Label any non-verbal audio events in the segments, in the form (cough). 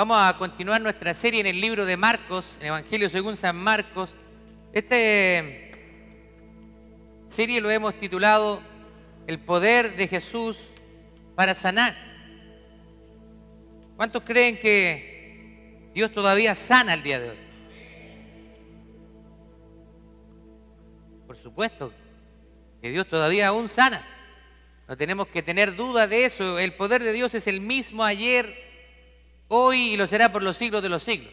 Vamos a continuar nuestra serie en el libro de Marcos, en Evangelio según San Marcos. Esta serie lo hemos titulado El poder de Jesús para sanar. ¿Cuántos creen que Dios todavía sana el día de hoy? Por supuesto que Dios todavía aún sana. No tenemos que tener duda de eso. El poder de Dios es el mismo ayer, hoy y lo será por los siglos de los siglos.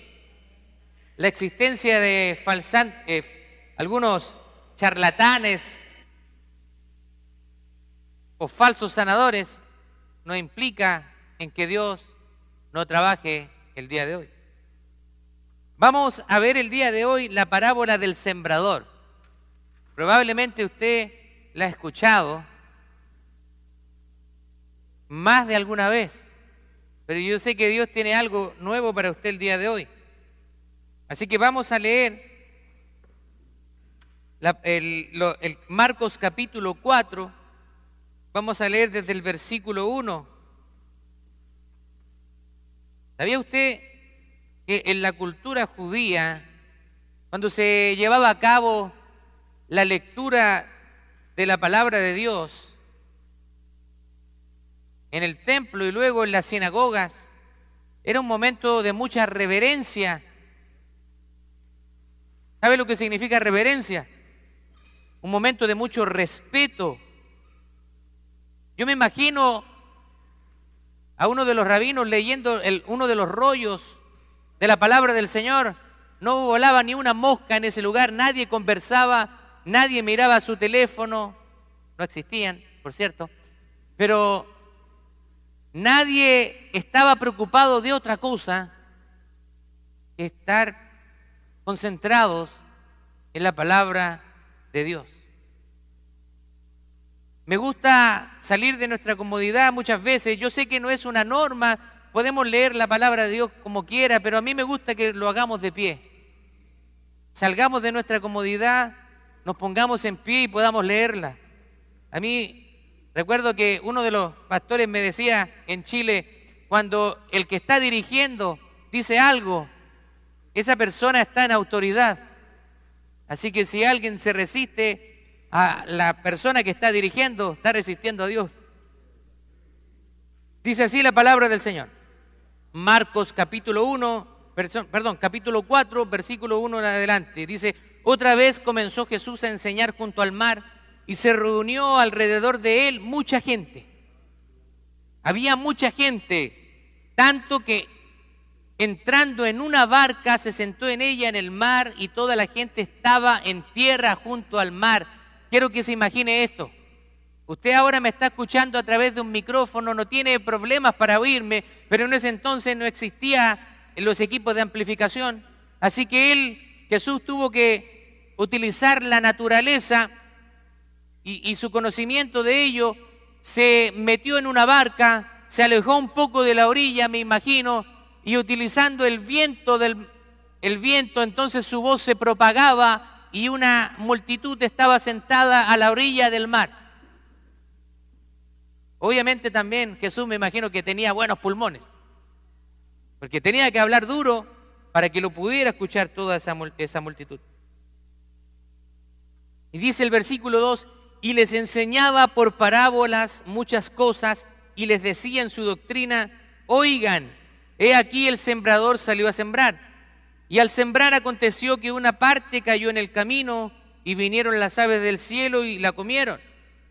La existencia de falsan, eh, algunos charlatanes o falsos sanadores no implica en que Dios no trabaje el día de hoy. Vamos a ver el día de hoy la parábola del sembrador. Probablemente usted la ha escuchado más de alguna vez. Pero yo sé que Dios tiene algo nuevo para usted el día de hoy. Así que vamos a leer el, Marcos capítulo 4. Vamos a leer desde el versículo 1. ¿Sabía usted que en la cultura judía, cuando se llevaba a cabo la lectura de la palabra de Dios, en el templo y luego en las sinagogas, era un momento de mucha reverencia. ¿Sabe lo que significa reverencia? Un momento de mucho respeto. Yo me imagino a uno de los rabinos leyendo uno de los rollos de la palabra del Señor. No volaba ni una mosca en ese lugar, nadie conversaba, nadie miraba su teléfono, no existían, por cierto, pero Nadie estaba preocupado de otra cosa que estar concentrados en la palabra de Dios. Me gusta salir de nuestra comodidad muchas veces. Yo sé que no es una norma, podemos leer la palabra de Dios como quiera, pero a mí me gusta que lo hagamos de pie. Salgamos de nuestra comodidad, nos pongamos en pie y podamos leerla. A mí Recuerdo que uno de los pastores me decía en Chile, cuando el que está dirigiendo dice algo, esa persona está en autoridad. Así que si alguien se resiste a la persona que está dirigiendo, está resistiendo a Dios. Dice así la palabra del Señor. Marcos capítulo 1, perdón, capítulo 4, versículo 1 en adelante. Dice, otra vez comenzó Jesús a enseñar junto al mar y se reunió alrededor de él mucha gente. Había mucha gente, tanto que entrando en una barca se sentó en ella en el mar y toda la gente estaba en tierra junto al mar. Quiero que se imagine esto. Usted ahora me está escuchando a través de un micrófono, no tiene problemas para oírme, pero en ese entonces no existía los equipos de amplificación. Así que él, Jesús, tuvo que utilizar la naturaleza y, su conocimiento de ello, se metió en una barca, se alejó un poco de la orilla, me imagino, y utilizando el viento del el viento, entonces su voz se propagaba y una multitud estaba sentada a la orilla del mar. Obviamente también Jesús me imagino que tenía buenos pulmones, porque tenía que hablar duro para que lo pudiera escuchar toda esa, esa multitud. Y dice el versículo 2, y les enseñaba por parábolas muchas cosas y les decía en su doctrina, oigan, he aquí el sembrador salió a sembrar. Y al sembrar aconteció que una parte cayó en el camino y vinieron las aves del cielo y la comieron.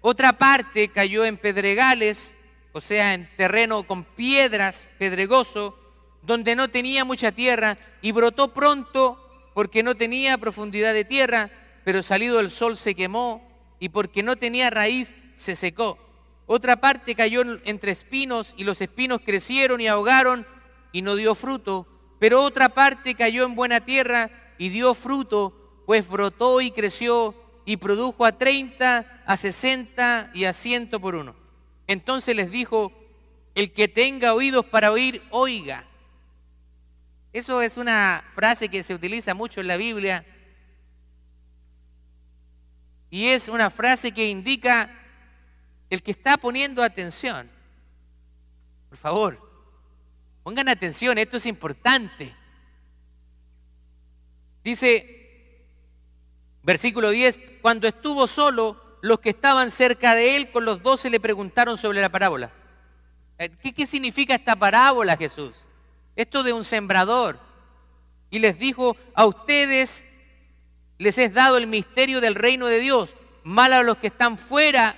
Otra parte cayó en pedregales, o sea, en terreno con piedras, pedregoso, donde no tenía mucha tierra y brotó pronto porque no tenía profundidad de tierra, pero salido el sol se quemó y porque no tenía raíz se secó. Otra parte cayó entre espinos y los espinos crecieron y ahogaron y no dio fruto. Pero otra parte cayó en buena tierra y dio fruto, pues brotó y creció y produjo a treinta, a sesenta y a ciento por uno. Entonces les dijo, el que tenga oídos para oír, oiga. Eso es una frase que se utiliza mucho en la Biblia y es una frase que indica el que está poniendo atención. Por favor, Pongan atención, esto es importante. Dice, versículo 10, cuando estuvo solo, los que estaban cerca de él con los doce le preguntaron sobre la parábola. Eh, ¿Qué, ¿Qué, significa esta parábola, Jesús? Esto de un sembrador. Y les dijo, a ustedes les es dado el misterio del reino de Dios, mal a los que están fuera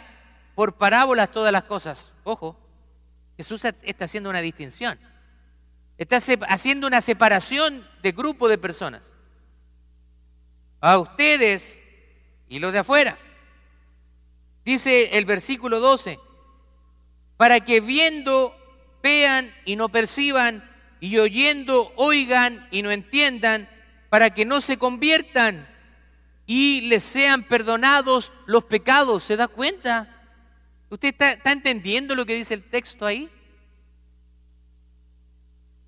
por parábolas todas las cosas. Ojo, Jesús está haciendo una distinción. Está haciendo una separación de grupo de personas. A ustedes y los de afuera. Dice el versículo 12, para que viendo vean y no perciban, y oyendo oigan y no entiendan, para que no se conviertan y les sean perdonados los pecados. ¿Se da cuenta? ¿Usted está, entendiendo lo que dice el texto ahí?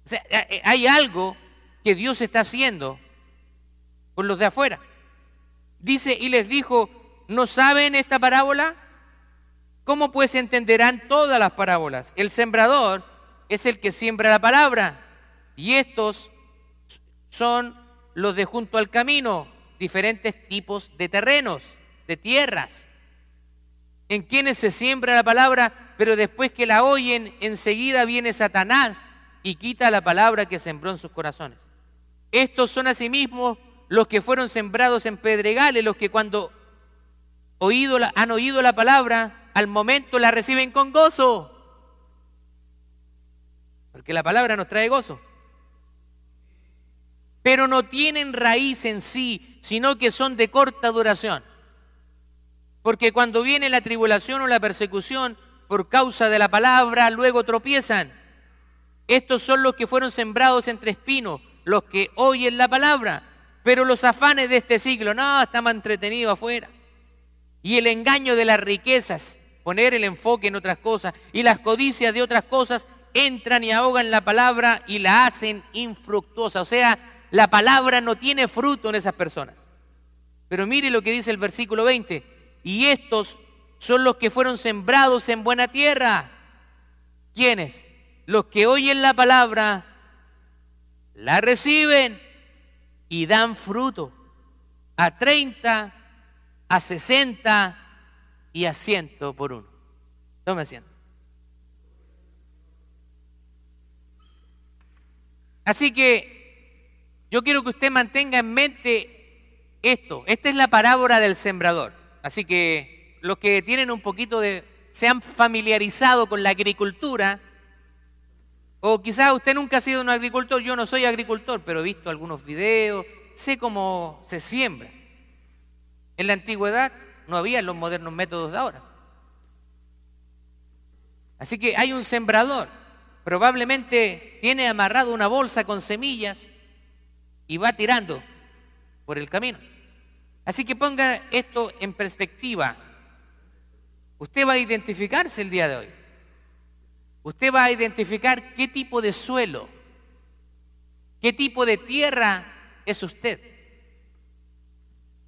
O sea, hay algo que Dios está haciendo con los de afuera. Dice, y les dijo, ¿No saben esta parábola? ¿Cómo pues entenderán todas las parábolas? El sembrador es el que siembra la palabra y estos son los de junto al camino, diferentes tipos de terrenos, de tierras, en quienes se siembra la palabra, pero después que la oyen, enseguida viene Satanás y quita la palabra que sembró en sus corazones. Estos son asimismo los que fueron sembrados en pedregales, los que cuando oído han oído la palabra, al momento la reciben con gozo. Porque la palabra nos trae gozo. Pero no tienen raíz en sí, sino que son de corta duración. Porque cuando viene la tribulación o la persecución por causa de la palabra, luego tropiezan. Estos son los que fueron sembrados entre espinos, los que oyen la palabra. Pero los afanes de este siglo, no, estamos entretenidos afuera y el engaño de las riquezas, poner el enfoque en otras cosas, y las codicias de otras cosas entran y ahogan la palabra y la hacen infructuosa. O sea, la palabra no tiene fruto en esas personas. Pero mire lo que dice el versículo 20. Y estos son los que fueron sembrados en buena tierra. ¿Quiénes? Los que oyen la palabra, la reciben y dan fruto. A 30, a 60 y a 100 por uno. Tome asiento. Así que yo quiero que usted mantenga en mente esto. Esta es la parábola del sembrador. Así que los que tienen un poquito de, se han familiarizado con la agricultura, o quizás usted nunca ha sido un agricultor, yo no soy agricultor, pero he visto algunos videos, sé cómo se siembra. En la antigüedad no había los modernos métodos de ahora. Así que hay un sembrador, probablemente tiene amarrado una bolsa con semillas y va tirando por el camino. Así que ponga esto en perspectiva. Usted va a identificarse el día de hoy. Usted va a identificar qué tipo de suelo, qué tipo de tierra es usted.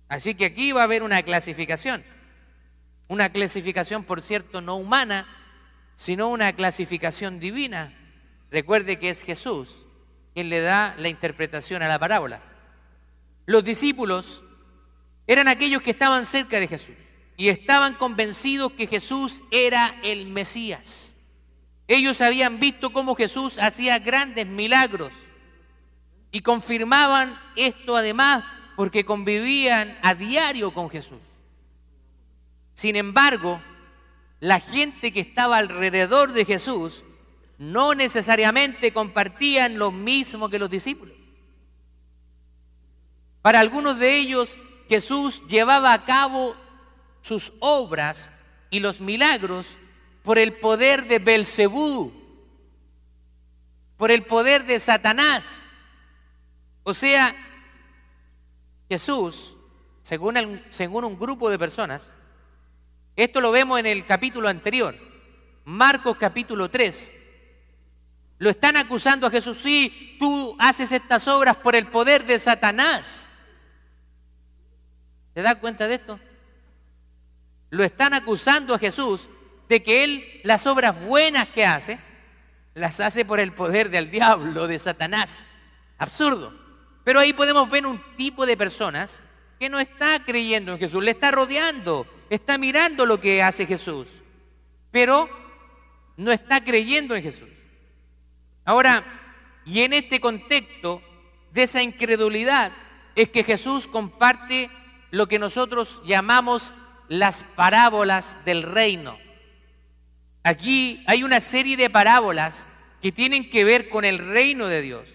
Así que aquí va a haber una clasificación. Una clasificación, por cierto, no humana, sino una clasificación divina. Recuerde que es Jesús quien le da la interpretación a la parábola. Los discípulos eran aquellos que estaban cerca de Jesús y estaban convencidos que Jesús era el Mesías. Ellos habían visto cómo Jesús hacía grandes milagros y confirmaban esto además porque convivían a diario con Jesús. Sin embargo, la gente que estaba alrededor de Jesús no necesariamente compartían lo mismo que los discípulos. Para algunos de ellos, Jesús llevaba a cabo sus obras y los milagros por el poder de Belcebú, por el poder de Satanás. O sea, Jesús, según, según un grupo de personas, esto lo vemos en el capítulo anterior, Marcos capítulo 3, lo están acusando a Jesús, sí, tú haces estas obras por el poder de Satanás. ¿Te das cuenta de esto? Lo están acusando a Jesús de que él las obras buenas que hace las hace por el poder del diablo, de Satanás. Absurdo. Pero ahí podemos ver un tipo de personas que no está creyendo en Jesús, le está rodeando, está mirando lo que hace Jesús, pero no está creyendo en Jesús. Ahora, y en este contexto de esa incredulidad es que Jesús comparte lo que nosotros llamamos las parábolas del reino. Aquí hay una serie de parábolas que tienen que ver con el reino de Dios.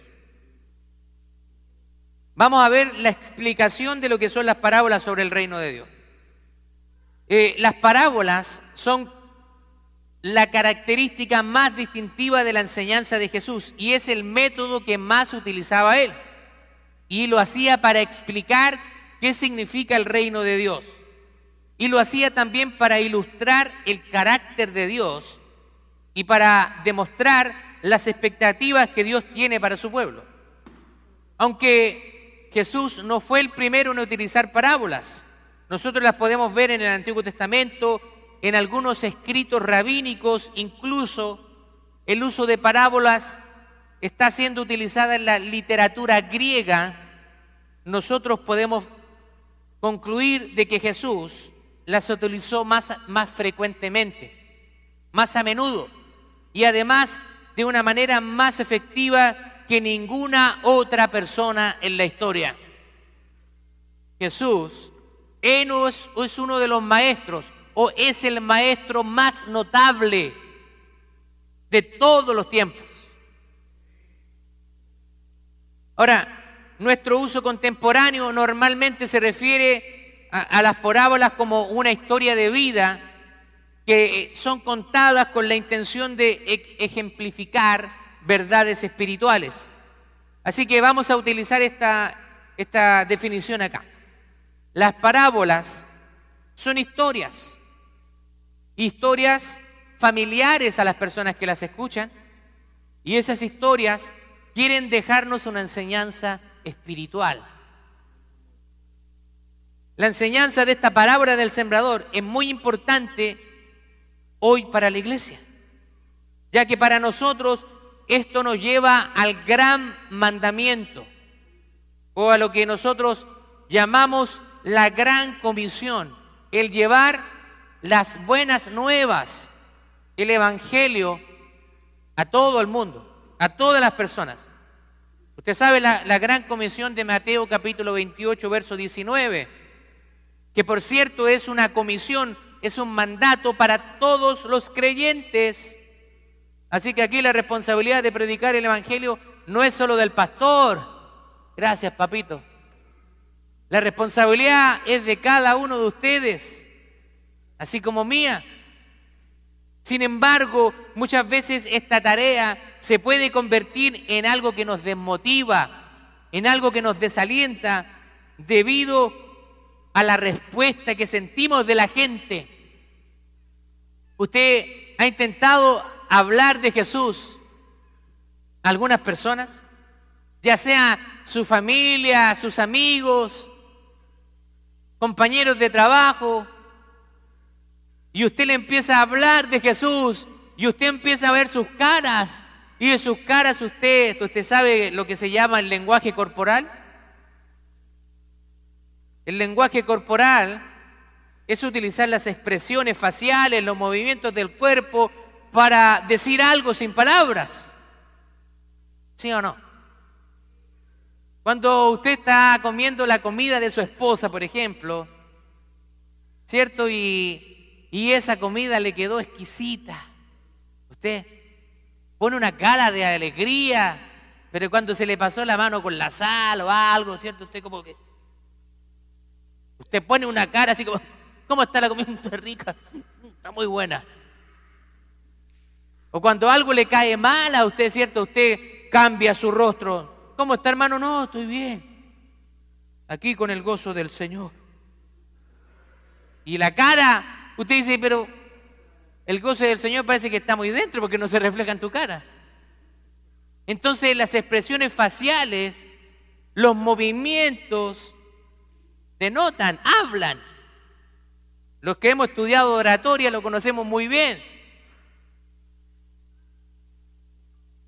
Vamos a ver la explicación de lo que son las parábolas sobre el reino de Dios. Eh, las parábolas son la característica más distintiva de la enseñanza de Jesús y es el método que más utilizaba él. Y lo hacía para explicar qué significa el reino de Dios. Y lo hacía también para ilustrar el carácter de Dios y para demostrar las expectativas que Dios tiene para su pueblo. Aunque Jesús no fue el primero en utilizar parábolas, nosotros las podemos ver en el Antiguo Testamento, en algunos escritos rabínicos, incluso el uso de parábolas está siendo utilizada en la literatura griega, nosotros podemos concluir de que Jesús las utilizó más, más frecuentemente, más a menudo y además de una manera más efectiva que ninguna otra persona en la historia. Jesús es, uno de los maestros o es el maestro más notable de todos los tiempos. Ahora, nuestro uso contemporáneo normalmente se refiere a, las parábolas como una historia de vida que son contadas con la intención de ejemplificar verdades espirituales. Así que vamos a utilizar esta, esta definición acá. Las parábolas son historias historias familiares a las personas que las escuchan y esas historias quieren dejarnos una enseñanza espiritual. La enseñanza de esta parábola del sembrador es muy importante hoy para la iglesia, ya que para nosotros esto nos lleva al gran mandamiento o a lo que nosotros llamamos la gran comisión, el llevar las buenas nuevas, el Evangelio a todo el mundo, a todas las personas. Usted sabe la, gran comisión de Mateo capítulo 28, verso 19, que por cierto es una comisión, es un mandato para todos los creyentes. Así que aquí la responsabilidad de predicar el Evangelio no es solo del pastor. Gracias, papito. La responsabilidad es de cada uno de ustedes así como mía. Sin embargo, muchas veces esta tarea se puede convertir en algo que nos desmotiva, en algo que nos desalienta, debido a la respuesta que sentimos de la gente. Usted ha intentado hablar de Jesús a algunas personas, ya sea su familia, sus amigos, compañeros de trabajo, y usted le empieza a hablar de Jesús y usted empieza a ver sus caras y de sus caras usted, usted sabe lo que se llama el lenguaje corporal. El lenguaje corporal es utilizar las expresiones faciales, los movimientos del cuerpo para decir algo sin palabras. ¿Sí o no? Cuando usted está comiendo la comida de su esposa, por ejemplo, ¿cierto? Y y esa comida le quedó exquisita. Usted pone una cara de alegría, pero cuando se le pasó la mano con la sal o algo, ¿cierto? Usted como que... Usted pone una cara así como, ¿cómo está la comida? (laughs) Está rica, está muy buena. O cuando algo le cae mal a usted, ¿cierto? Usted cambia su rostro. ¿Cómo está, hermano? No, estoy bien. Aquí con el gozo del Señor. Y la cara Usted dice, pero el gozo del Señor parece que está muy dentro porque no se refleja en tu cara. Entonces las expresiones faciales, los movimientos, denotan, hablan. Los que hemos estudiado oratoria lo conocemos muy bien.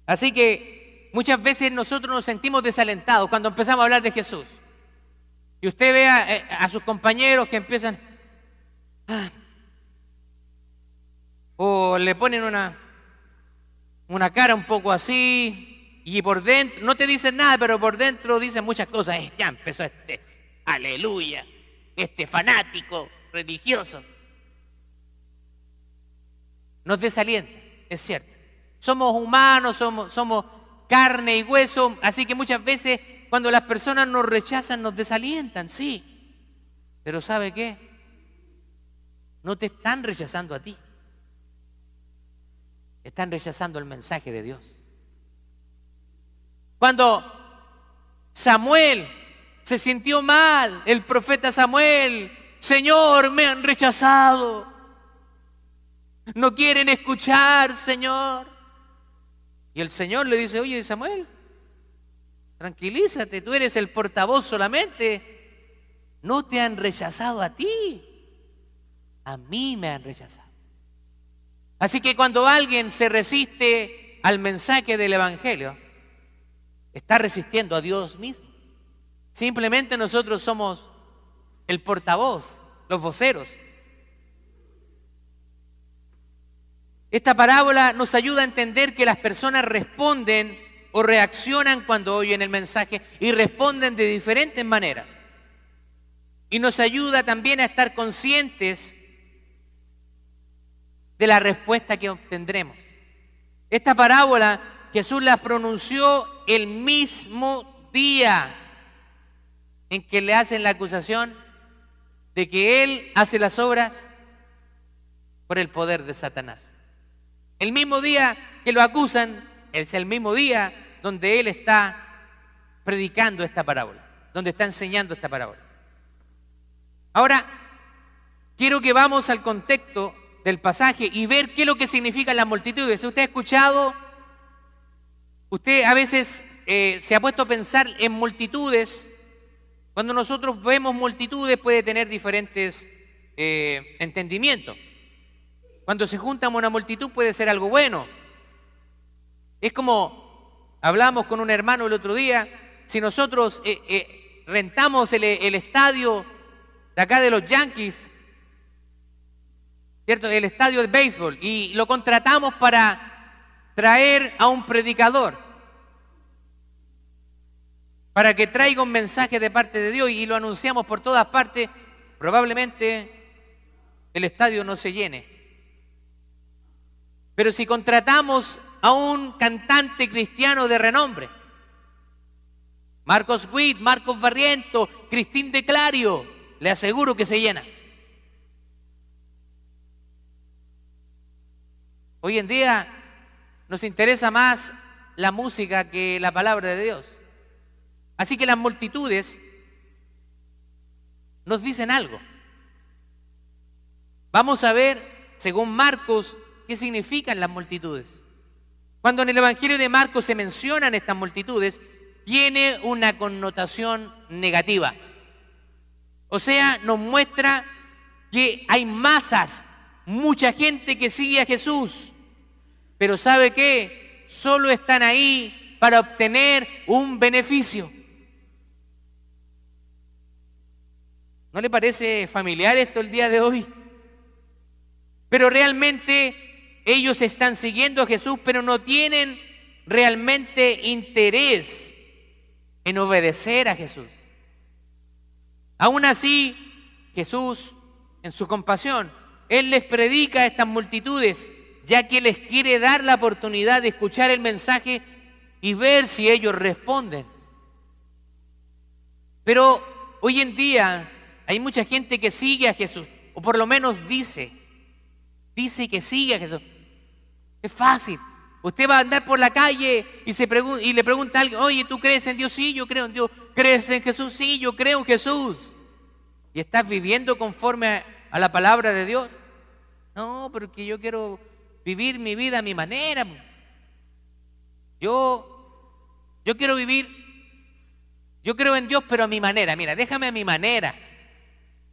Así que muchas veces nosotros nos sentimos desalentados cuando empezamos a hablar de Jesús. Y usted ve a, eh, sus compañeros que empiezan, ah, o le ponen una, una cara un poco así, y por dentro, no te dicen nada, pero por dentro dicen muchas cosas. Eh, ya empezó este, aleluya, este fanático religioso. Nos desalienta, es cierto. Somos humanos, somos, somos carne y hueso, así que muchas veces cuando las personas nos rechazan nos desalientan, sí. Pero ¿sabe qué? No te están rechazando a ti. Están rechazando el mensaje de Dios. Cuando Samuel se sintió mal, el profeta Samuel, Señor, me han rechazado. No quieren escuchar, Señor. Y el Señor le dice, oye Samuel, tranquilízate, tú eres el portavoz solamente. No te han rechazado a ti, a mí me han rechazado. Así que cuando alguien se resiste al mensaje del Evangelio, está resistiendo a Dios mismo. Simplemente nosotros somos el portavoz, los voceros. Esta parábola nos ayuda a entender que las personas responden o reaccionan cuando oyen el mensaje y responden de diferentes maneras. Y nos ayuda también a estar conscientes de la respuesta que obtendremos. Esta parábola Jesús la pronunció el mismo día en que le hacen la acusación de que Él hace las obras por el poder de Satanás. El mismo día que lo acusan, es el mismo día donde Él está predicando esta parábola, donde está enseñando esta parábola. Ahora, quiero que vamos al contexto del pasaje y ver qué es lo que significan las multitudes. Usted ha escuchado, usted a veces eh, se ha puesto a pensar en multitudes. Cuando nosotros vemos multitudes puede tener diferentes eh, entendimientos. Cuando se junta una multitud puede ser algo bueno. Es como hablamos con un hermano el otro día, si nosotros eh, rentamos el, el estadio de acá de los Yankees, ¿cierto? El estadio de béisbol y lo contratamos para traer a un predicador, para que traiga un mensaje de parte de Dios y lo anunciamos por todas partes, probablemente el estadio no se llene. Pero si contratamos a un cantante cristiano de renombre, Marcos Witt, Marcos Barriento, Cristín de Clario, le aseguro que se llena. Hoy en día nos interesa más la música que la palabra de Dios. Así que las multitudes nos dicen algo. Vamos a ver, según Marcos, qué significan las multitudes. Cuando en el Evangelio de Marcos se mencionan estas multitudes, tiene una connotación negativa. O sea, nos muestra que hay masas, mucha gente que sigue a Jesús, pero ¿sabe qué? Solo están ahí para obtener un beneficio. ¿No le parece familiar esto el día de hoy? Pero realmente ellos están siguiendo a Jesús, pero no tienen realmente interés en obedecer a Jesús. Aún así, Jesús, en su compasión, Él les predica a estas multitudes, ya que les quiere dar la oportunidad de escuchar el mensaje y ver si ellos responden. Pero hoy en día hay mucha gente que sigue a Jesús, o por lo menos dice, dice que sigue a Jesús. Es fácil. Usted va a andar por la calle y, se y le pregunta a alguien, oye, ¿tú crees en Dios? Sí, yo creo en Dios. ¿Crees en Jesús? Sí, yo creo en Jesús. ¿Y estás viviendo conforme a, la palabra de Dios? No, porque yo quiero vivir mi vida a mi manera. Yo, yo quiero vivir, yo creo en Dios, pero a mi manera. Mira, déjame a mi manera.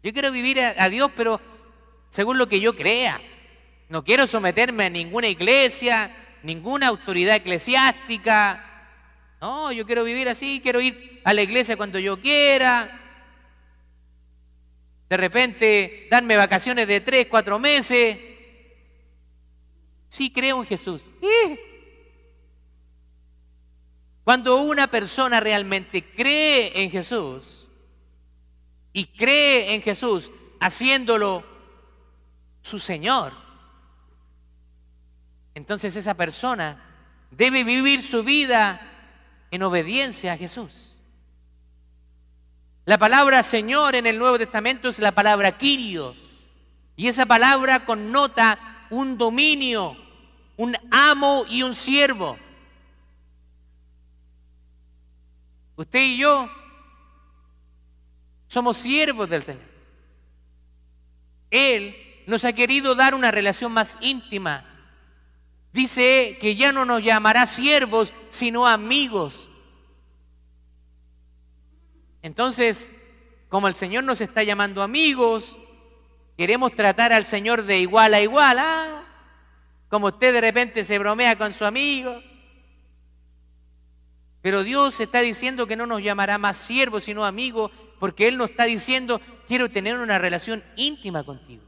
Yo quiero vivir a Dios, pero según lo que yo crea. No quiero someterme a ninguna iglesia, ninguna autoridad eclesiástica. No, yo quiero vivir así, quiero ir a la iglesia cuando yo quiera. De repente, darme vacaciones de tres, cuatro meses. Sí creo en Jesús. Cuando una persona realmente cree en Jesús y cree en Jesús haciéndolo su Señor, entonces esa persona debe vivir su vida en obediencia a Jesús. La palabra Señor en el Nuevo Testamento es la palabra Kyrios. Y esa palabra connota un dominio, un amo y un siervo. Usted y yo somos siervos del Señor. Él nos ha querido dar una relación más íntima. Dice que ya no nos llamará siervos, sino amigos. Entonces, como el Señor nos está llamando amigos, queremos tratar al Señor de igual a igual. Ah, como usted de repente se bromea con su amigo. Pero Dios está diciendo que no nos llamará más siervos, sino amigos, porque Él nos está diciendo, quiero tener una relación íntima contigo.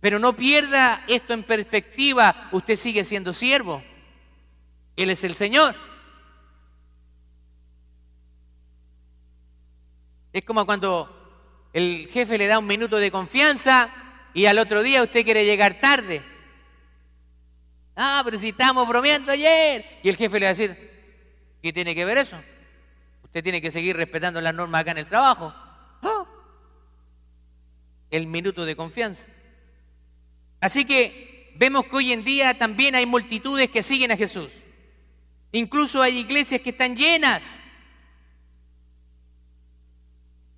Pero no pierda esto en perspectiva, usted sigue siendo siervo. Él es el Señor. Es como cuando el jefe le da un minuto de confianza y al otro día usted quiere llegar tarde. Ah, pero si estamos bromeando ayer. Y el jefe le va a decir, ¿Qué tiene que ver eso? Usted tiene que seguir respetando las normas acá en el trabajo. El minuto de confianza. Así que vemos que hoy en día también hay multitudes que siguen a Jesús. Incluso hay iglesias que están llenas.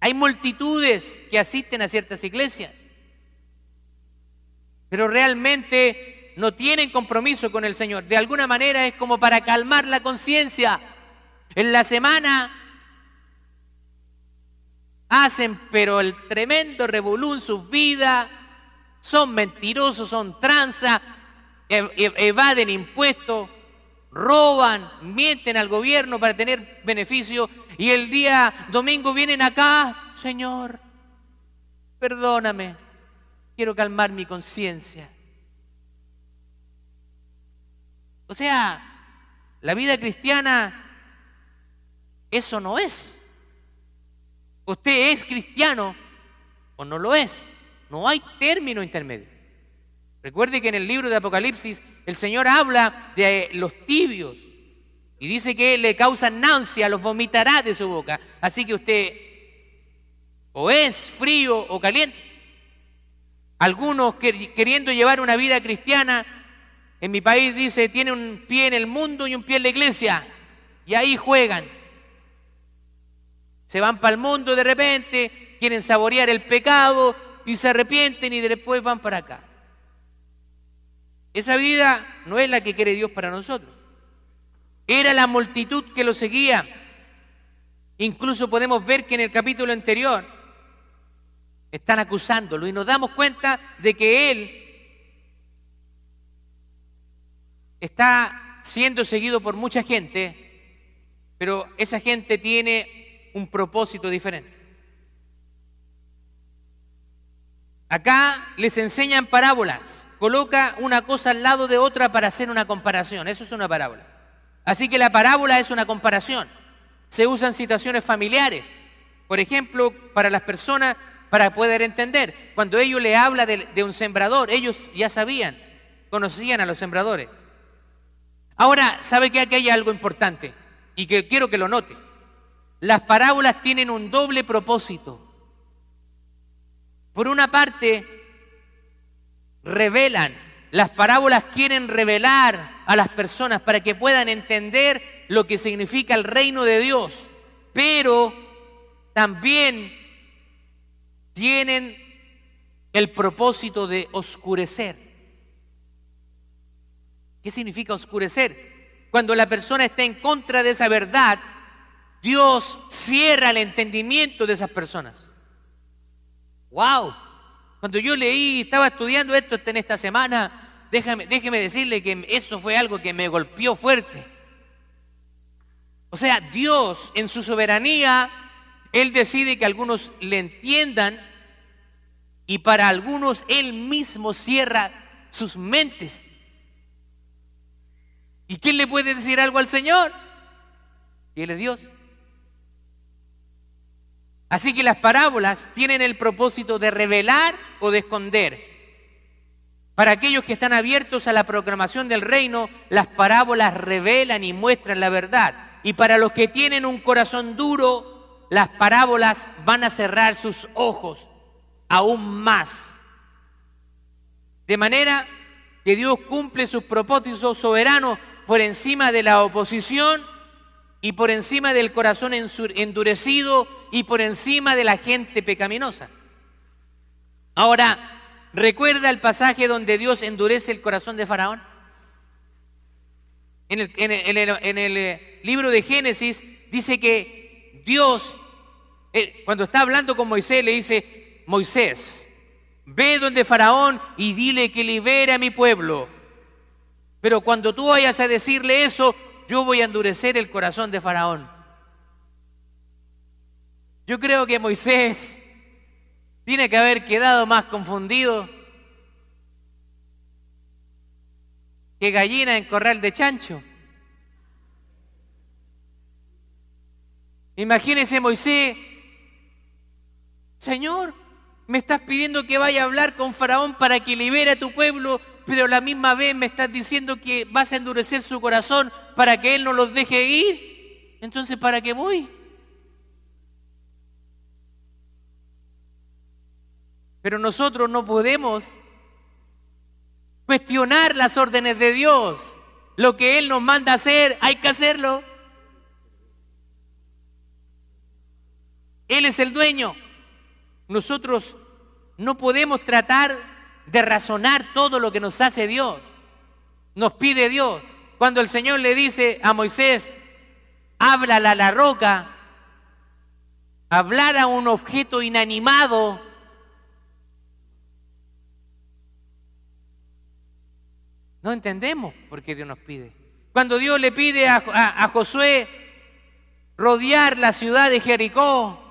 Hay multitudes que asisten a ciertas iglesias. Pero realmente no tienen compromiso con el Señor. De alguna manera es como para calmar la conciencia. En la semana hacen pero el tremendo revolú en sus vidas, son mentirosos, son tranza, e, e, evaden impuestos, roban, mienten al gobierno para tener beneficio y el día domingo vienen acá, Señor, perdóname, quiero calmar mi conciencia. O sea, la vida cristiana eso no es. Usted es cristiano o no lo es. No hay término intermedio. Recuerde que en el libro de Apocalipsis el Señor habla de los tibios y dice que le causan náusea, los vomitará de su boca. Así que usted o es frío o caliente. Algunos queriendo llevar una vida cristiana, en mi país dice, tiene un pie en el mundo y un pie en la iglesia. Y ahí juegan. Se van para el mundo de repente, quieren saborear el pecado y se arrepienten y después van para acá. Esa vida no es la que quiere Dios para nosotros. Era la multitud que lo seguía. Incluso podemos ver que en el capítulo anterior están acusándolo y nos damos cuenta de que él está siendo seguido por mucha gente, pero esa gente tiene un propósito diferente. Acá les enseñan parábolas. Coloca una cosa al lado de otra para hacer una comparación. Eso es una parábola. Así que la parábola es una comparación. Se usan situaciones familiares. Por ejemplo, para las personas, para poder entender. Cuando ellos le habla de, de un sembrador, ellos ya sabían, conocían a los sembradores. Ahora, ¿sabe que aquí hay algo importante? Y que quiero que lo note. Las parábolas tienen un doble propósito. Por una parte, revelan, las parábolas quieren revelar a las personas para que puedan entender lo que significa el reino de Dios, pero también tienen el propósito de oscurecer. ¿Qué significa oscurecer? Cuando la persona está en contra de esa verdad, Dios cierra el entendimiento de esas personas. ¡Wow! Cuando yo leí, estaba estudiando esto en esta semana, déjame, déjeme decirle que eso fue algo que me golpeó fuerte. O sea, Dios en su soberanía, Él decide que algunos le entiendan y para algunos Él mismo cierra sus mentes. ¿Y quién le puede decir algo al Señor? Y Él es Dios. Así que las parábolas tienen el propósito de revelar o de esconder. Para aquellos que están abiertos a la proclamación del reino, las parábolas revelan y muestran la verdad. Y para los que tienen un corazón duro, las parábolas van a cerrar sus ojos aún más. De manera que Dios cumple sus propósitos soberanos por encima de la oposición y por encima del corazón endurecido y por encima de la gente pecaminosa. Ahora, ¿recuerda el pasaje donde Dios endurece el corazón de Faraón? En el, en el eh, libro de Génesis dice que Dios, eh, cuando está hablando con Moisés, le dice, Moisés, ve donde Faraón y dile que libere a mi pueblo. Pero cuando tú vayas a decirle eso, yo voy a endurecer el corazón de Faraón. Yo creo que Moisés tiene que haber quedado más confundido que gallina en corral de chancho. Imagínese Moisés, Señor, me estás pidiendo que vaya a hablar con Faraón para que libere a tu pueblo, pero la misma vez me estás diciendo que vas a endurecer su corazón para que Él no los deje ir. Entonces, ¿para qué voy? Pero nosotros no podemos cuestionar las órdenes de Dios. Lo que Él nos manda hacer, hay que hacerlo. Él es el dueño. Nosotros no podemos tratar de razonar todo lo que nos hace Dios, nos pide Dios. Cuando el Señor le dice a Moisés, háblala a la roca, hablar a un objeto inanimado, no entendemos por qué Dios nos pide. Cuando Dios le pide a, a Josué rodear la ciudad de Jericó,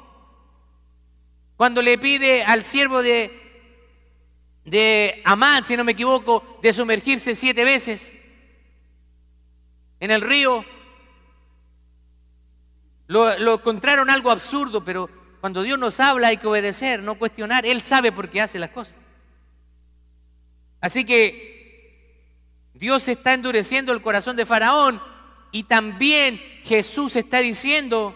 cuando le pide al siervo de, de Amán, si no me equivoco, de sumergirse siete veces en el río, lo, lo encontraron algo absurdo, pero cuando Dios nos habla hay que obedecer, no cuestionar. Él sabe por qué hace las cosas. Así que Dios está endureciendo el corazón de Faraón y también Jesús está diciendo,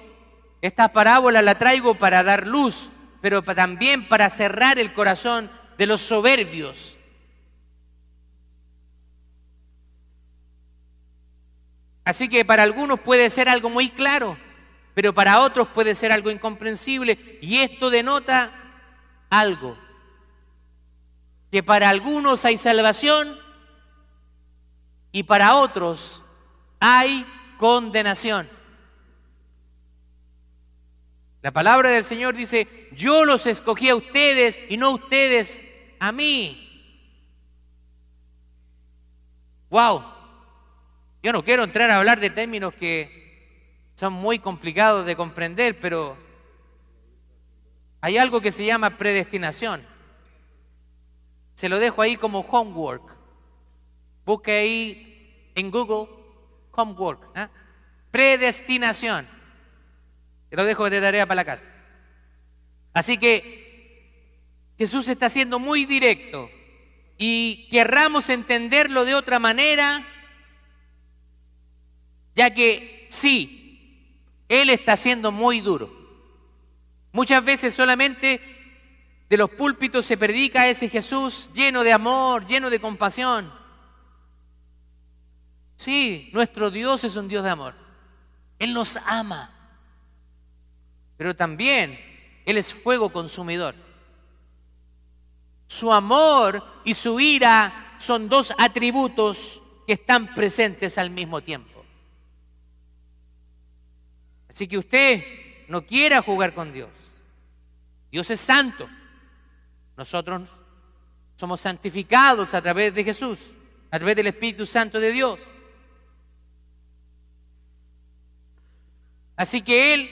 esta parábola la traigo para dar luz pero también para cerrar el corazón de los soberbios. Así que para algunos puede ser algo muy claro, pero para otros puede ser algo incomprensible. Y esto denota algo, que para algunos hay salvación y para otros hay condenación. La palabra del Señor dice, yo los escogí a ustedes y no ustedes a mí. Wow. Yo no quiero entrar a hablar de términos que son muy complicados de comprender, pero hay algo que se llama predestinación. Se lo dejo ahí como homework. Busque ahí en Google homework. ¿eh? Predestinación. Te lo dejo de tarea para la casa. Así que Jesús está siendo muy directo y querramos entenderlo de otra manera, ya que sí, Él está siendo muy duro. Muchas veces solamente de los púlpitos se predica ese Jesús lleno de amor, lleno de compasión. Sí, nuestro Dios es un Dios de amor. Él nos ama pero también Él es fuego consumidor. Su amor y su ira son dos atributos que están presentes al mismo tiempo. Así que usted no quiera jugar con Dios. Dios es santo. Nosotros somos santificados a través de Jesús. a través del Espíritu Santo de Dios. Así que Él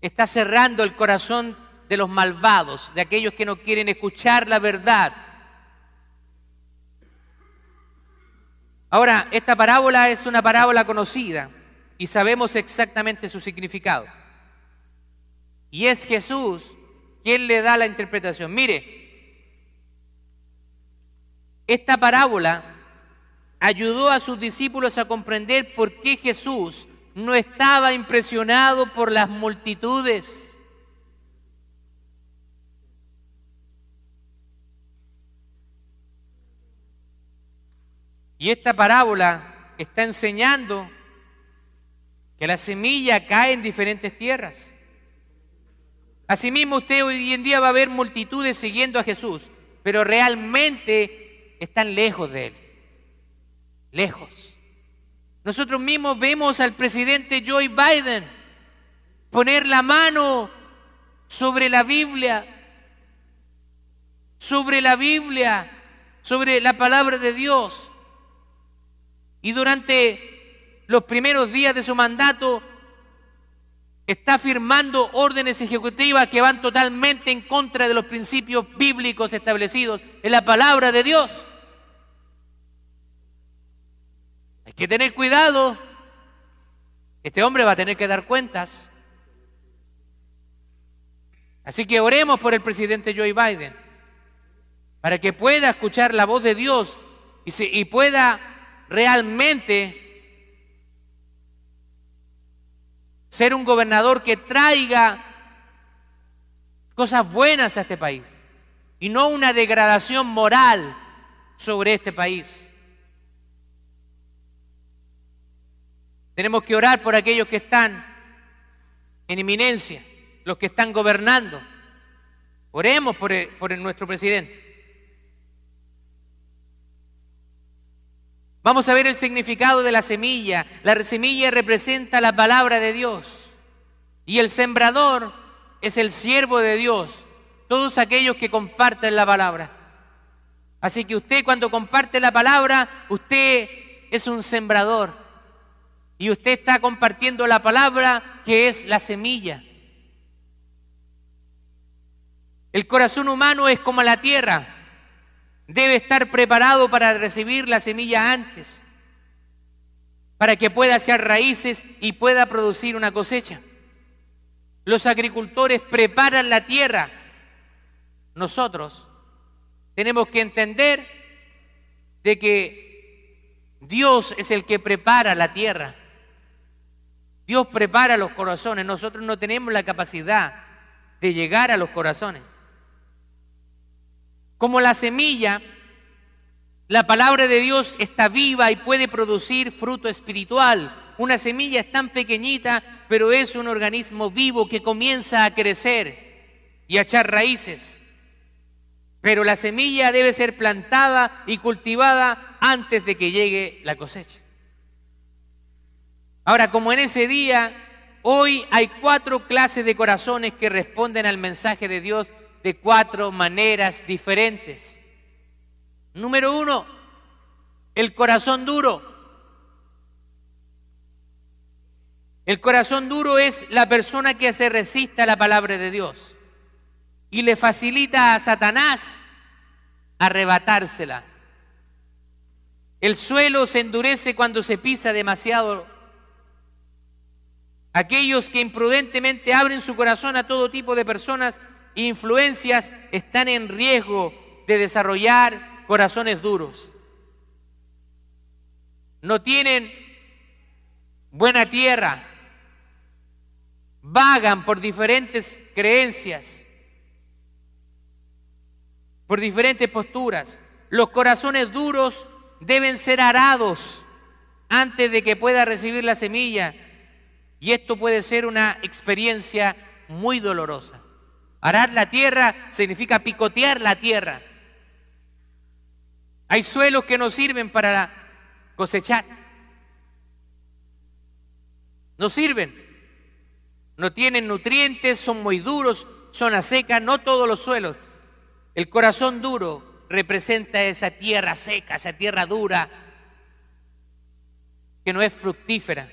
está cerrando el corazón de los malvados, de aquellos que no quieren escuchar la verdad. Ahora, esta parábola es una parábola conocida y sabemos exactamente su significado. Y es Jesús quien le da la interpretación. Mire, esta parábola ayudó a sus discípulos a comprender por qué Jesús no estaba impresionado por las multitudes. Y esta parábola está enseñando que la semilla cae en diferentes tierras. Asimismo, usted hoy en día va a ver multitudes siguiendo a Jesús, pero realmente están lejos de Él. Lejos. Nosotros mismos vemos al presidente Joe Biden poner la mano sobre la Biblia, sobre la Biblia, sobre la palabra de Dios. Y durante los primeros días de su mandato está firmando órdenes ejecutivas que van totalmente en contra de los principios bíblicos establecidos en la palabra de Dios. Hay que tener cuidado. Este hombre va a tener que dar cuentas. Así que oremos por el presidente Joe Biden, para que pueda escuchar la voz de Dios y, y pueda realmente ser un gobernador que traiga cosas buenas a este país y no una degradación moral sobre este país. Tenemos que orar por aquellos que están en inminencia, los que están gobernando. Oremos por, por nuestro presidente. Vamos a ver el significado de la semilla. La semilla representa la palabra de Dios. Y el sembrador es el siervo de Dios. Todos aquellos que comparten la palabra. Así que usted cuando comparte la palabra, usted es un sembrador. Y usted está compartiendo la palabra que es la semilla. El corazón humano es como la tierra debe estar preparado para recibir la semilla antes, para que pueda hacer raíces y pueda producir una cosecha. Los agricultores preparan la tierra. Nosotros tenemos que entender de que Dios es el que prepara la tierra. Dios prepara los corazones. Nosotros no tenemos la capacidad de llegar a los corazones. Como la semilla, la palabra de Dios está viva y puede producir fruto espiritual. Una semilla es tan pequeñita, pero es un organismo vivo que comienza a crecer y a echar raíces. Pero la semilla debe ser plantada y cultivada antes de que llegue la cosecha. Ahora, como en ese día, hoy hay cuatro clases de corazones que responden al mensaje de Dios de cuatro maneras diferentes. Número uno, el corazón duro. El corazón duro es la persona que se resiste a la palabra de Dios y le facilita a Satanás arrebatársela. El suelo se endurece cuando se pisa demasiado. Aquellos que imprudentemente abren su corazón a todo tipo de personas influencias están en riesgo de desarrollar corazones duros. No tienen buena tierra, vagan por diferentes creencias, por diferentes posturas. Los corazones duros deben ser arados antes de que pueda recibir la semilla. Y esto puede ser una experiencia muy dolorosa. Arar la tierra significa picotear la tierra. Hay suelos que no sirven para cosechar. No sirven. No tienen nutrientes, son muy duros, son a seca, no todos los suelos. El corazón duro representa esa tierra seca, esa tierra dura, que no es fructífera.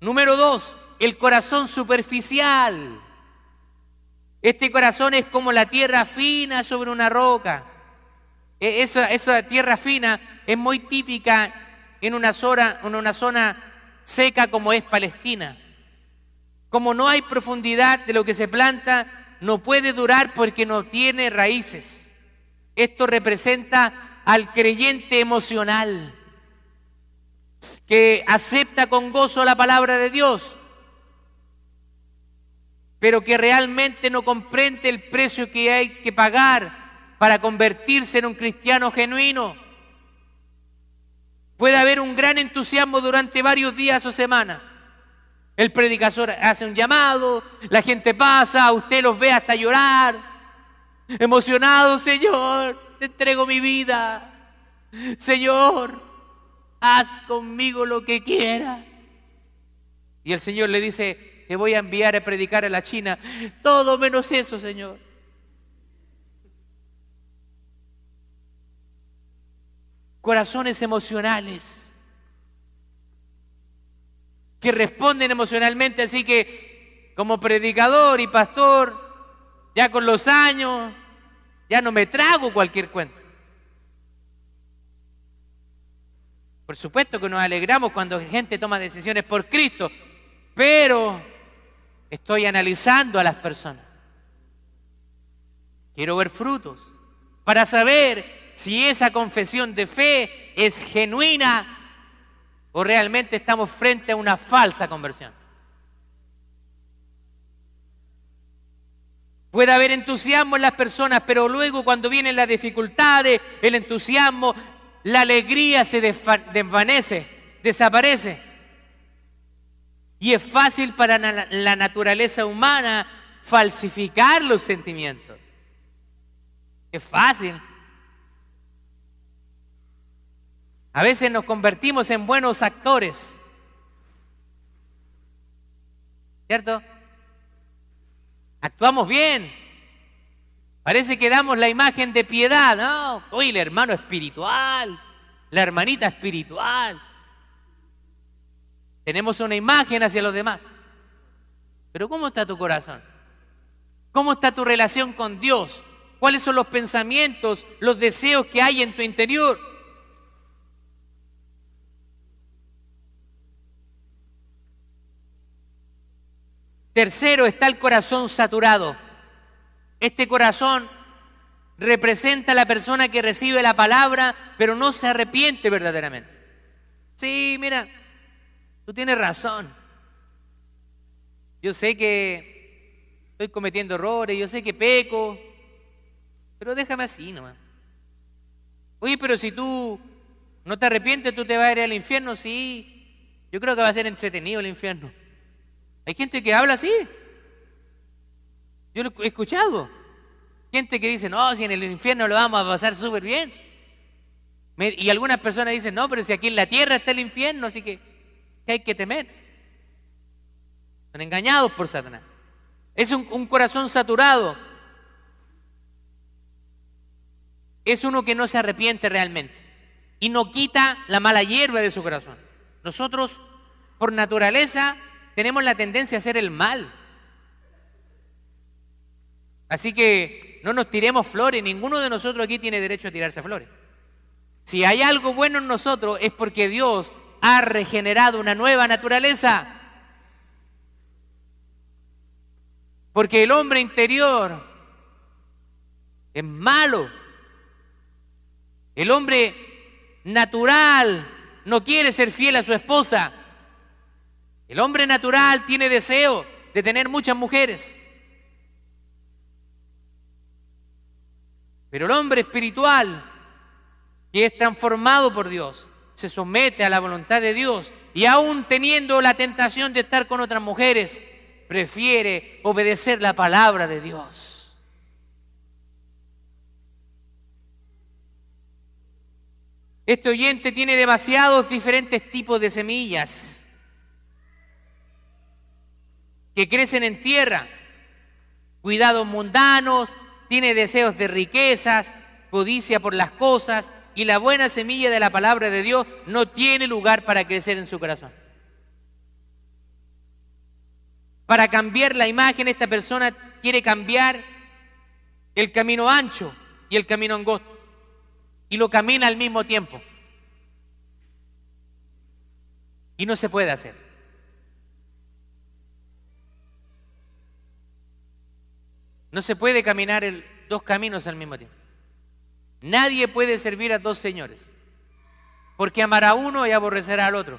Número dos, el corazón superficial. Este corazón es como la tierra fina sobre una roca. E, esa, tierra fina es muy típica en una, zona, en una zona seca como es Palestina. Como no hay profundidad de lo que se planta, no puede durar porque no tiene raíces. Esto representa al creyente emocional que acepta con gozo la palabra de Dios, pero que realmente no comprende el precio que hay que pagar para convertirse en un cristiano genuino. Puede haber un gran entusiasmo durante varios días o semanas. El predicador hace un llamado, la gente pasa, usted los ve hasta llorar, emocionado, Señor, te entrego mi vida. Señor, haz conmigo lo que quieras. Y el Señor le dice, te voy a enviar a predicar a la China. Todo menos eso, Señor. Corazones emocionales que responden emocionalmente, así que como predicador y pastor, ya con los años, ya no me trago cualquier cuento. Por supuesto que nos alegramos cuando gente toma decisiones por Cristo, pero Estoy analizando a las personas. Quiero ver frutos para saber si esa confesión de fe es genuina o realmente estamos frente a una falsa conversión. Puede haber entusiasmo en las personas, pero luego cuando vienen las dificultades, el entusiasmo, la alegría se desvanece, desaparece. Y es fácil para la naturaleza humana falsificar los sentimientos. Es fácil. A veces nos convertimos en buenos actores. ¿Cierto? Actuamos bien. Parece que damos la imagen de piedad, ¿no? Hoy el hermano espiritual, la hermanita espiritual. Tenemos una imagen hacia los demás. Pero ¿cómo está tu corazón? ¿Cómo está tu relación con Dios? ¿Cuáles son los pensamientos, los deseos que hay en tu interior? Tercero está el corazón saturado. Este corazón representa a la persona que recibe la palabra, pero no se arrepiente verdaderamente. Sí, mira, Tú tienes razón. Yo sé que estoy cometiendo errores, yo sé que peco, pero déjame así nomás. Oye, pero si tú no te arrepientes, tú te vas a ir al infierno, sí. Yo creo que va a ser entretenido el infierno. Hay gente que habla así. Yo lo he escuchado. Gente que dice, no, si en el infierno lo vamos a pasar súper bien. Y algunas personas dicen, no, pero si aquí en la tierra está el infierno, así que que hay que temer. Son engañados por Satanás. Es un, un corazón saturado. Es uno que no se arrepiente realmente y no quita la mala hierba de su corazón. Nosotros, por naturaleza, tenemos la tendencia a hacer el mal. Así que no nos tiremos flores, ninguno de nosotros aquí tiene derecho a tirarse flores. Si hay algo bueno en nosotros es porque Dios ha regenerado una nueva naturaleza. Porque el hombre interior es malo. El hombre natural no quiere ser fiel a su esposa. El hombre natural tiene deseo de tener muchas mujeres. Pero el hombre espiritual, que es transformado por Dios, se somete a la voluntad de Dios y aún teniendo la tentación de estar con otras mujeres, prefiere obedecer la palabra de Dios. Este oyente tiene demasiados diferentes tipos de semillas que crecen en tierra, cuidados mundanos, tiene deseos de riquezas, codicia por las cosas y la buena semilla de la palabra de Dios no tiene lugar para crecer en su corazón. Para cambiar la imagen, esta persona quiere cambiar el camino ancho y el camino angosto. Y lo camina al mismo tiempo. Y no se puede hacer. No se puede caminar dos caminos al mismo tiempo. Nadie puede servir a dos señores, porque amará a uno y aborrecerá al otro.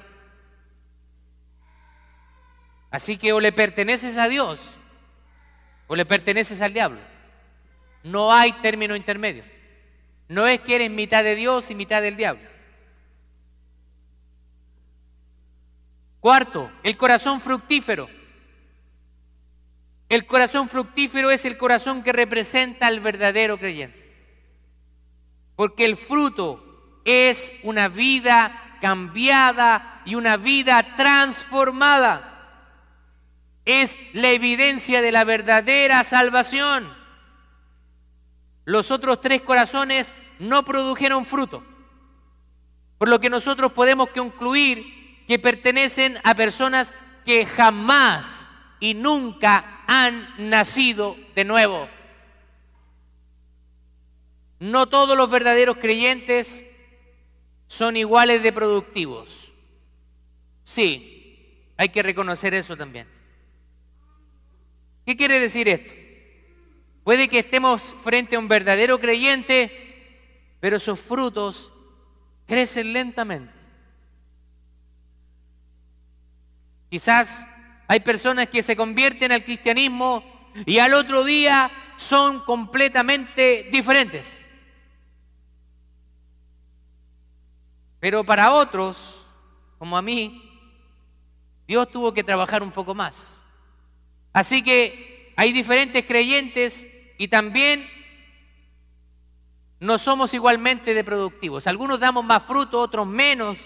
Así que o le perteneces a Dios o le perteneces al diablo. No hay término intermedio. No es que eres mitad de Dios y mitad del diablo. Cuarto, el corazón fructífero. El corazón fructífero es el corazón que representa al verdadero creyente. Porque el fruto es una vida cambiada y una vida transformada. Es la evidencia de la verdadera salvación. Los otros tres corazones no produjeron fruto. Por lo que nosotros podemos concluir que pertenecen a personas que jamás y nunca han nacido de nuevo. No todos los verdaderos creyentes son iguales de productivos. Sí, hay que reconocer eso también. ¿Qué quiere decir esto? Puede que estemos frente a un verdadero creyente, pero sus frutos crecen lentamente. Quizás hay personas que se convierten al cristianismo y al otro día son completamente diferentes. Pero para otros, como a mí, Dios tuvo que trabajar un poco más. Así que hay diferentes creyentes y también no somos igualmente de productivos. Algunos damos más fruto, otros menos,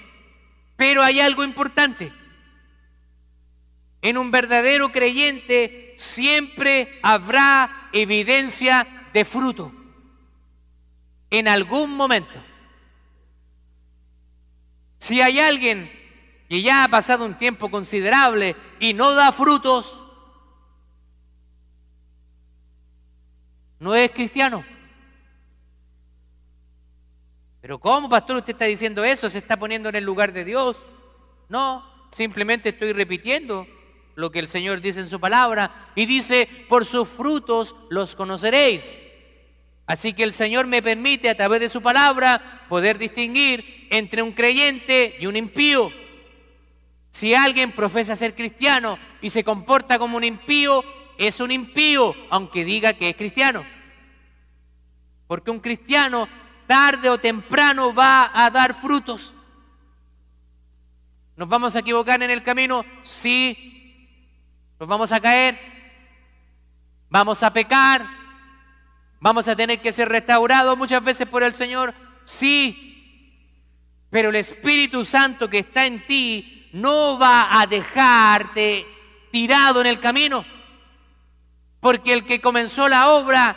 pero hay algo importante. En un verdadero creyente siempre habrá evidencia de fruto. En algún momento. Si hay alguien que ya ha pasado un tiempo considerable y no da frutos, no es cristiano. Pero ¿cómo, pastor, usted está diciendo eso? ¿Se está poniendo en el lugar de Dios? No, simplemente estoy repitiendo lo que el Señor dice en su palabra y dice, por sus frutos los conoceréis. Así que el Señor me permite a través de su palabra poder distinguir entre un creyente y un impío. Si alguien profesa ser cristiano y se comporta como un impío, es un impío, aunque diga que es cristiano. Porque un cristiano tarde o temprano va a dar frutos. ¿Nos vamos a equivocar en el camino? Sí, nos vamos a caer, vamos a pecar, vamos a tener que ser restaurados muchas veces por el Señor, sí, pero el Espíritu Santo que está en ti no va a dejarte tirado en el camino, porque el que comenzó la obra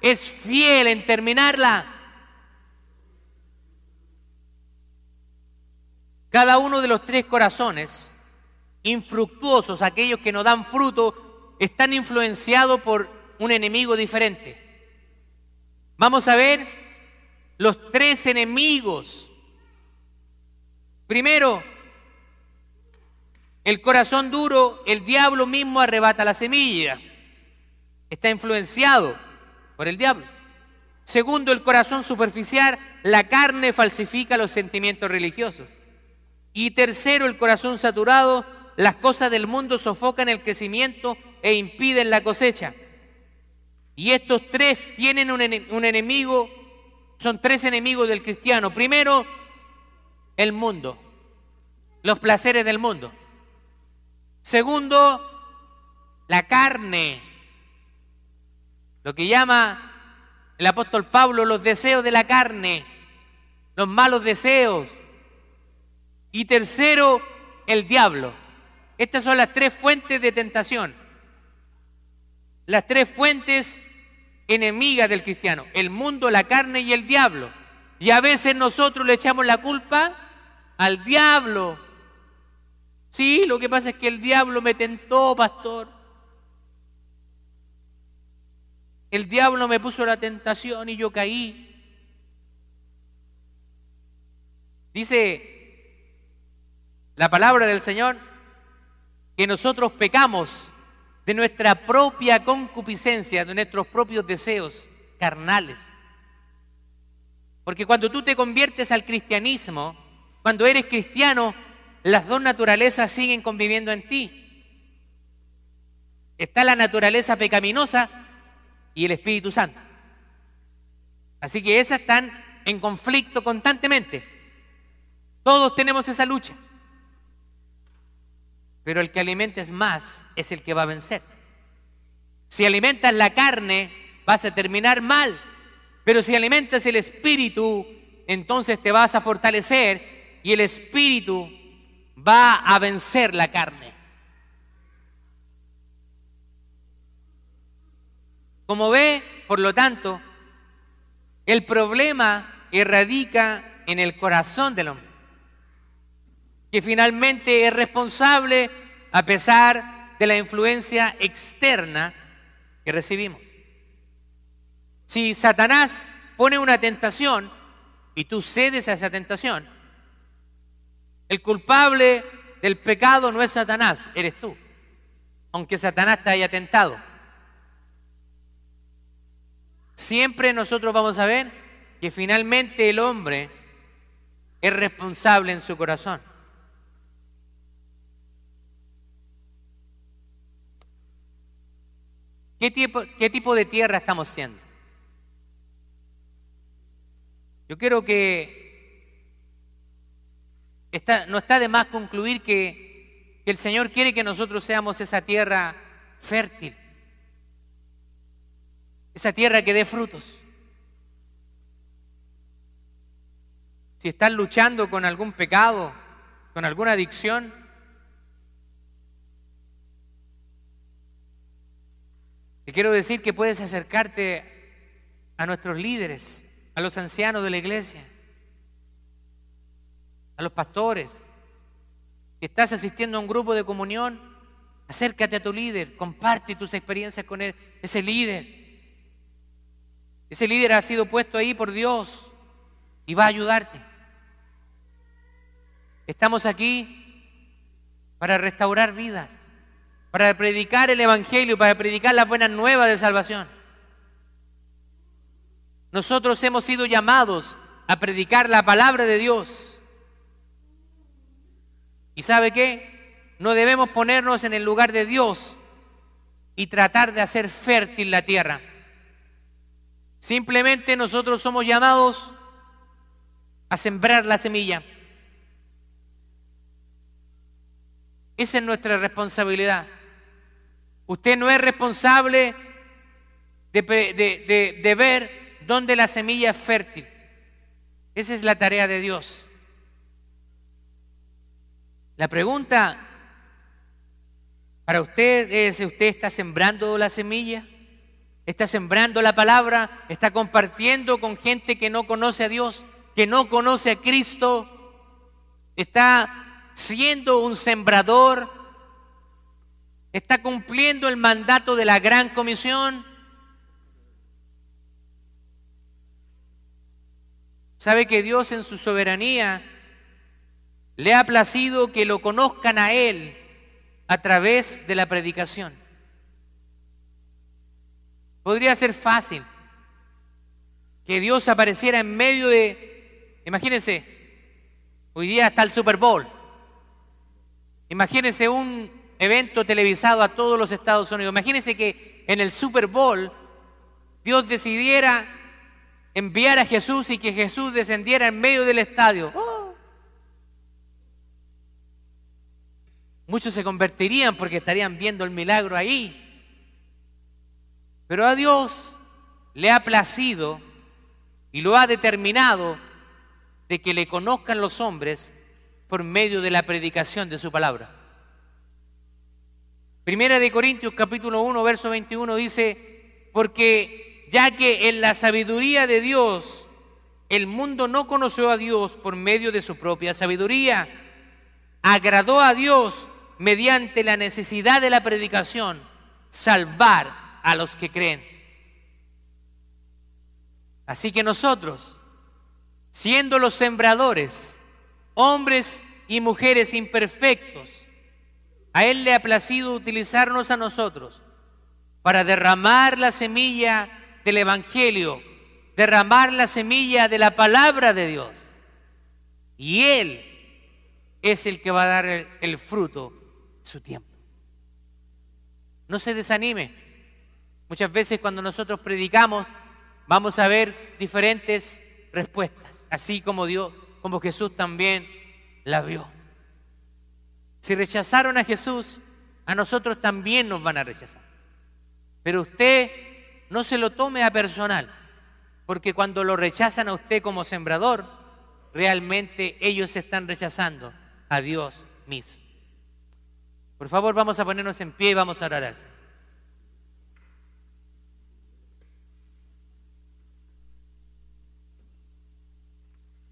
es fiel en terminarla. Cada uno de los tres corazones infructuosos, aquellos que no dan fruto, están influenciados por un enemigo diferente. Vamos a ver los tres enemigos. Primero, el corazón duro, el diablo mismo arrebata la semilla. Está influenciado por el diablo. Segundo, el corazón superficial, la carne falsifica los sentimientos religiosos. Y tercero, el corazón saturado, las cosas del mundo sofocan el crecimiento e impiden la cosecha. Y estos tres tienen un, enemigo, son tres enemigos del cristiano. Primero, el mundo, los placeres del mundo. Segundo, la carne, lo que llama el apóstol Pablo los deseos de la carne, los malos deseos. Y tercero, el diablo. Estas son las tres fuentes de tentación. Las tres fuentes enemigas del cristiano, el mundo, la carne y el diablo. Y a veces nosotros le echamos la culpa al diablo. Sí, lo que pasa es que el diablo me tentó, pastor. El diablo me puso la tentación y yo caí. Dice la palabra del Señor que nosotros pecamos de nuestra propia concupiscencia, de nuestros propios deseos carnales. Porque cuando tú te conviertes al cristianismo, cuando eres cristiano, las dos naturalezas siguen conviviendo en ti. Está la naturaleza pecaminosa y el Espíritu Santo. Así que esas están en conflicto constantemente. Todos tenemos esa lucha. Pero el que alimentes más es el que va a vencer. Si alimentas la carne, vas a terminar mal. Pero si alimentas el espíritu, entonces te vas a fortalecer y el espíritu va a vencer la carne. Como ve, por lo tanto, el problema erradica en el corazón del hombre que finalmente es responsable a pesar de la influencia externa que recibimos. Si Satanás pone una tentación y tú cedes a esa tentación, el culpable del pecado no es Satanás, eres tú, aunque Satanás te haya tentado. Siempre nosotros vamos a ver que finalmente el hombre es responsable en su corazón. ¿Qué tipo, qué tipo de tierra estamos siendo? Yo quiero que no está de más concluir que, que el Señor quiere que nosotros seamos esa tierra fértil, esa tierra que dé frutos. Si estás luchando con algún pecado, con alguna adicción, Te quiero decir que puedes acercarte a nuestros líderes, a los ancianos de la iglesia, a los pastores. Si estás asistiendo a un grupo de comunión, acércate a tu líder, comparte tus experiencias con ese líder. Ese líder ha sido puesto ahí por Dios y va a ayudarte. Estamos aquí para restaurar vidas para predicar el Evangelio, para predicar las buenas nuevas de salvación. Nosotros hemos sido llamados a predicar la palabra de Dios. ¿Y sabe qué? No debemos ponernos en el lugar de Dios y tratar de hacer fértil la tierra. Simplemente nosotros somos llamados a sembrar la semilla. Esa es nuestra responsabilidad. Usted no es responsable de, ver dónde la semilla es fértil. Esa es la tarea de Dios. La pregunta para usted es, ¿usted está sembrando la semilla? ¿Está sembrando la palabra? ¿Está compartiendo con gente que no conoce a Dios, que no conoce a Cristo? ¿Está siendo un sembrador ¿Está cumpliendo el mandato de la gran comisión? ¿Sabe que Dios en su soberanía le ha placido que lo conozcan a Él a través de la predicación? Podría ser fácil que Dios apareciera en medio de, imagínense, hoy día está el Super Bowl. Imagínense un evento televisado a todos los Estados Unidos. Imagínense que en el Super Bowl Dios decidiera enviar a Jesús y que Jesús descendiera en medio del estadio. ¡Oh! Muchos se convertirían porque estarían viendo el milagro ahí. Pero a Dios le ha placido y lo ha determinado de que le conozcan los hombres por medio de la predicación de su palabra. Primera de Corintios capítulo 1, verso 21 dice, porque ya que en la sabiduría de Dios el mundo no conoció a Dios por medio de su propia sabiduría, agradó a Dios mediante la necesidad de la predicación, salvar a los que creen. Así que nosotros, siendo los sembradores, hombres y mujeres imperfectos, a Él le ha placido utilizarnos a nosotros para derramar la semilla del Evangelio, derramar la semilla de la palabra de Dios. Y Él es el que va a dar el, fruto de su tiempo. No se desanime. Muchas veces cuando nosotros predicamos vamos a ver diferentes respuestas, así como Dios, como Jesús también la vio. Si rechazaron a Jesús, a nosotros también nos van a rechazar. Pero usted no se lo tome a personal, porque cuando lo rechazan a usted como sembrador, realmente ellos están rechazando a Dios mismo. Por favor, vamos a ponernos en pie y vamos a orar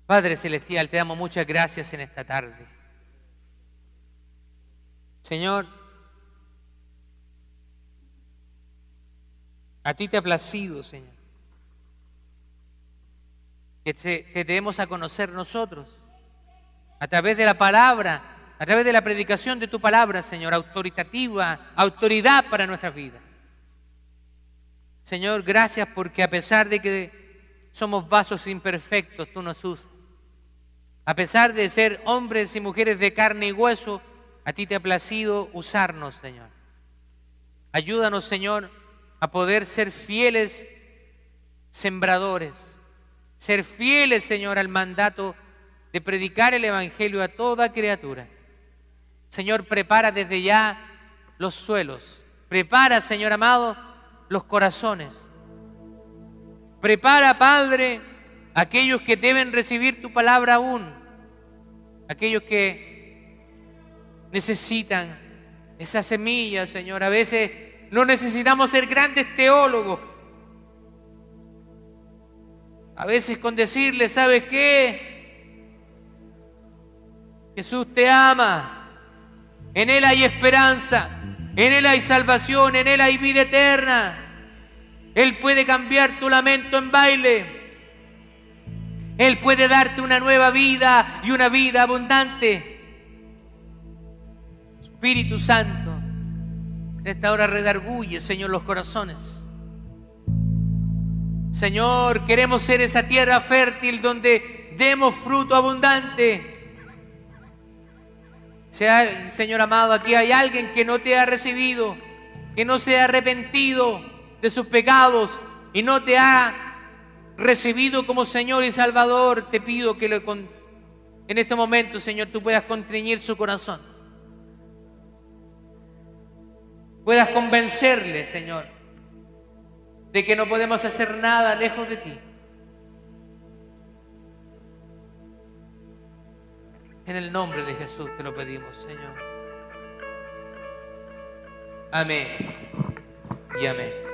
Padre Celestial, te damos muchas gracias en esta tarde. Señor, a ti te ha placido, Señor, que te, demos a conocer nosotros a través de la palabra, a través de la predicación de tu palabra, Señor, autoritativa, autoridad para nuestras vidas. Señor, gracias porque a pesar de que somos vasos imperfectos, tú nos usas. A pesar de ser hombres y mujeres de carne y hueso, a ti te ha placido usarnos, Señor. Ayúdanos, Señor, a poder ser fieles sembradores, ser fieles, Señor, al mandato de predicar el Evangelio a toda criatura. Señor, prepara desde ya los suelos. Prepara, Señor amado, los corazones. Prepara, Padre, aquellos que deben recibir tu palabra aún, aquellos que necesitan esa semilla, Señor. A veces no necesitamos ser grandes teólogos. A veces con decirle, ¿sabes qué? Jesús te ama. En Él hay esperanza. En Él hay salvación. En Él hay vida eterna. Él puede cambiar tu lamento en baile. Él puede darte una nueva vida y una vida abundante. Espíritu Santo, en esta hora redarguye, Señor, los corazones. Señor, queremos ser esa tierra fértil donde demos fruto abundante. Señor amado, aquí hay alguien que no te ha recibido, que no se ha arrepentido de sus pecados y no te ha recibido como Señor y Salvador, te pido que en este momento, Señor, tú puedas contriñir su corazón. Puedas convencerle, Señor, de que no podemos hacer nada lejos de ti. En el nombre de Jesús te lo pedimos, Señor. Amén y amén.